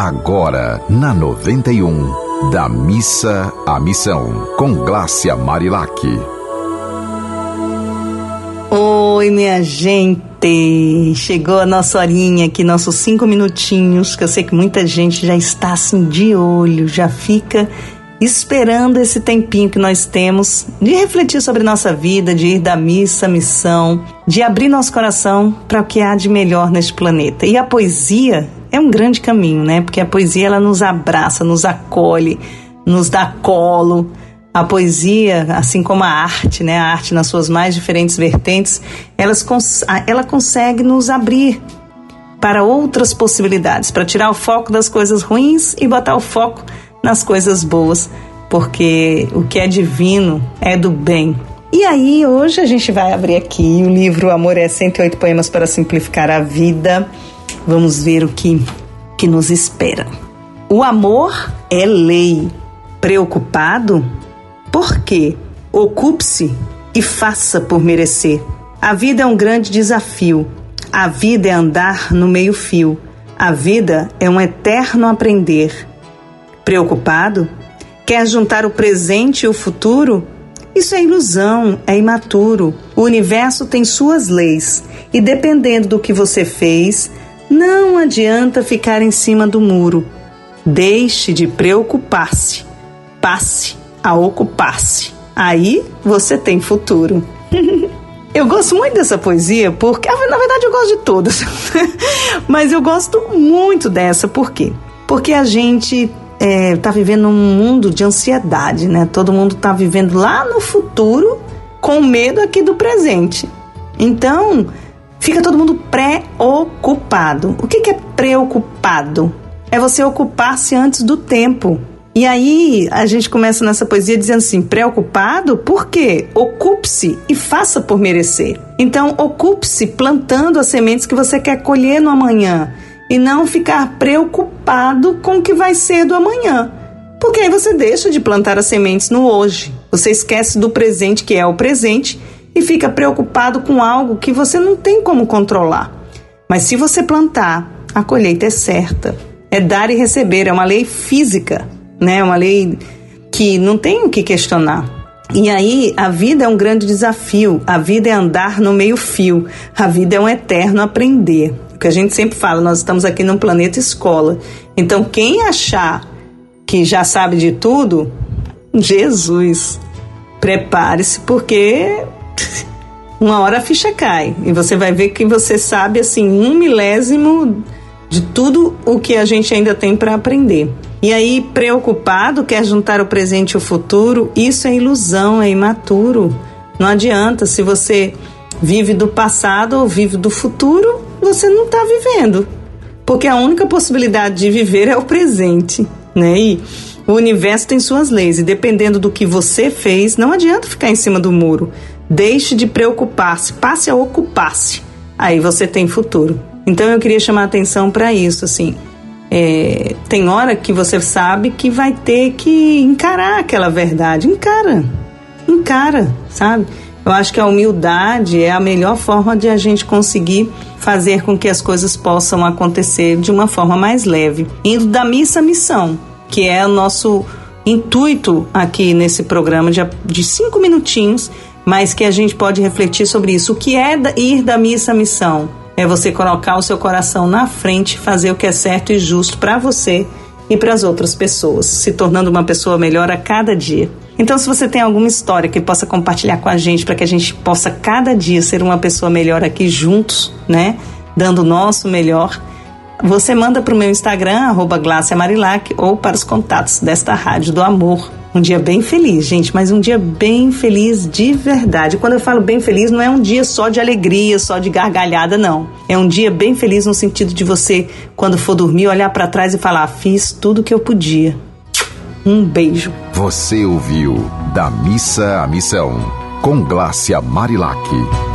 agora na 91, da missa à missão, com Glácia Marilac. Oi, minha gente! Chegou a nossa horinha aqui, nossos cinco minutinhos, que eu sei que muita gente já está assim de olho, já fica esperando esse tempinho que nós temos de refletir sobre nossa vida, de ir da missa à missão, de abrir nosso coração para o que há de melhor neste planeta. E a poesia é um grande caminho, né? Porque a poesia ela nos abraça, nos acolhe, nos dá colo. A poesia, assim como a arte, né? A arte nas suas mais diferentes vertentes, elas, ela consegue nos abrir para outras possibilidades, para tirar o foco das coisas ruins e botar o foco nas coisas boas, porque o que é divino é do bem. E aí, hoje a gente vai abrir aqui o livro Amor é 108 Poemas para Simplificar a Vida. Vamos ver o que, que nos espera. O amor é lei. Preocupado? Por quê? Ocupe-se e faça por merecer. A vida é um grande desafio. A vida é andar no meio-fio. A vida é um eterno aprender. Preocupado? Quer juntar o presente e o futuro? Isso é ilusão, é imaturo. O universo tem suas leis e dependendo do que você fez, não adianta ficar em cima do muro. Deixe de preocupar-se. Passe a ocupar-se. Aí você tem futuro. eu gosto muito dessa poesia porque, ah, na verdade, eu gosto de todas, mas eu gosto muito dessa. Por quê? Porque a gente é, tá vivendo um mundo de ansiedade, né? Todo mundo tá vivendo lá no futuro com medo aqui do presente. Então, fica todo mundo preocupado. O que, que é preocupado? É você ocupar-se antes do tempo. E aí a gente começa nessa poesia dizendo assim: preocupado? Por quê? Ocupe-se e faça por merecer. Então, ocupe-se plantando as sementes que você quer colher no amanhã e não ficar preocupado com o que vai ser do amanhã. Porque aí você deixa de plantar as sementes no hoje. Você esquece do presente, que é o presente, e fica preocupado com algo que você não tem como controlar. Mas se você plantar, a colheita é certa. É dar e receber, é uma lei física, né? É uma lei que não tem o que questionar. E aí, a vida é um grande desafio, a vida é andar no meio-fio, a vida é um eterno aprender. Porque a gente sempre fala, nós estamos aqui num planeta escola. Então, quem achar que já sabe de tudo, Jesus, prepare-se, porque uma hora a ficha cai. E você vai ver que você sabe, assim, um milésimo de tudo o que a gente ainda tem para aprender. E aí, preocupado, quer juntar o presente e o futuro, isso é ilusão, é imaturo. Não adianta, se você vive do passado ou vive do futuro, você não está vivendo. Porque a única possibilidade de viver é o presente, né? E o universo tem suas leis e dependendo do que você fez, não adianta ficar em cima do muro. Deixe de preocupar-se, passe a ocupar-se. Aí você tem futuro. Então eu queria chamar a atenção para isso, assim. É, tem hora que você sabe que vai ter que encarar aquela verdade. Encara. Encara, sabe? Eu acho que a humildade é a melhor forma de a gente conseguir fazer com que as coisas possam acontecer de uma forma mais leve. Indo da missa à missão, que é o nosso intuito aqui nesse programa de, de cinco minutinhos, mas que a gente pode refletir sobre isso. O que é ir da missa à missão? É você colocar o seu coração na frente, fazer o que é certo e justo para você e para as outras pessoas, se tornando uma pessoa melhor a cada dia. Então, se você tem alguma história que possa compartilhar com a gente, para que a gente possa cada dia ser uma pessoa melhor aqui juntos, né? Dando o nosso melhor, você manda para o meu Instagram, arroba Marilac, ou para os contatos desta Rádio do Amor. Um dia bem feliz, gente, mas um dia bem feliz de verdade. Quando eu falo bem feliz, não é um dia só de alegria, só de gargalhada, não. É um dia bem feliz no sentido de você, quando for dormir, olhar para trás e falar: fiz tudo o que eu podia um beijo. Você ouviu Da Missa à Missão, com Glácia Marilac.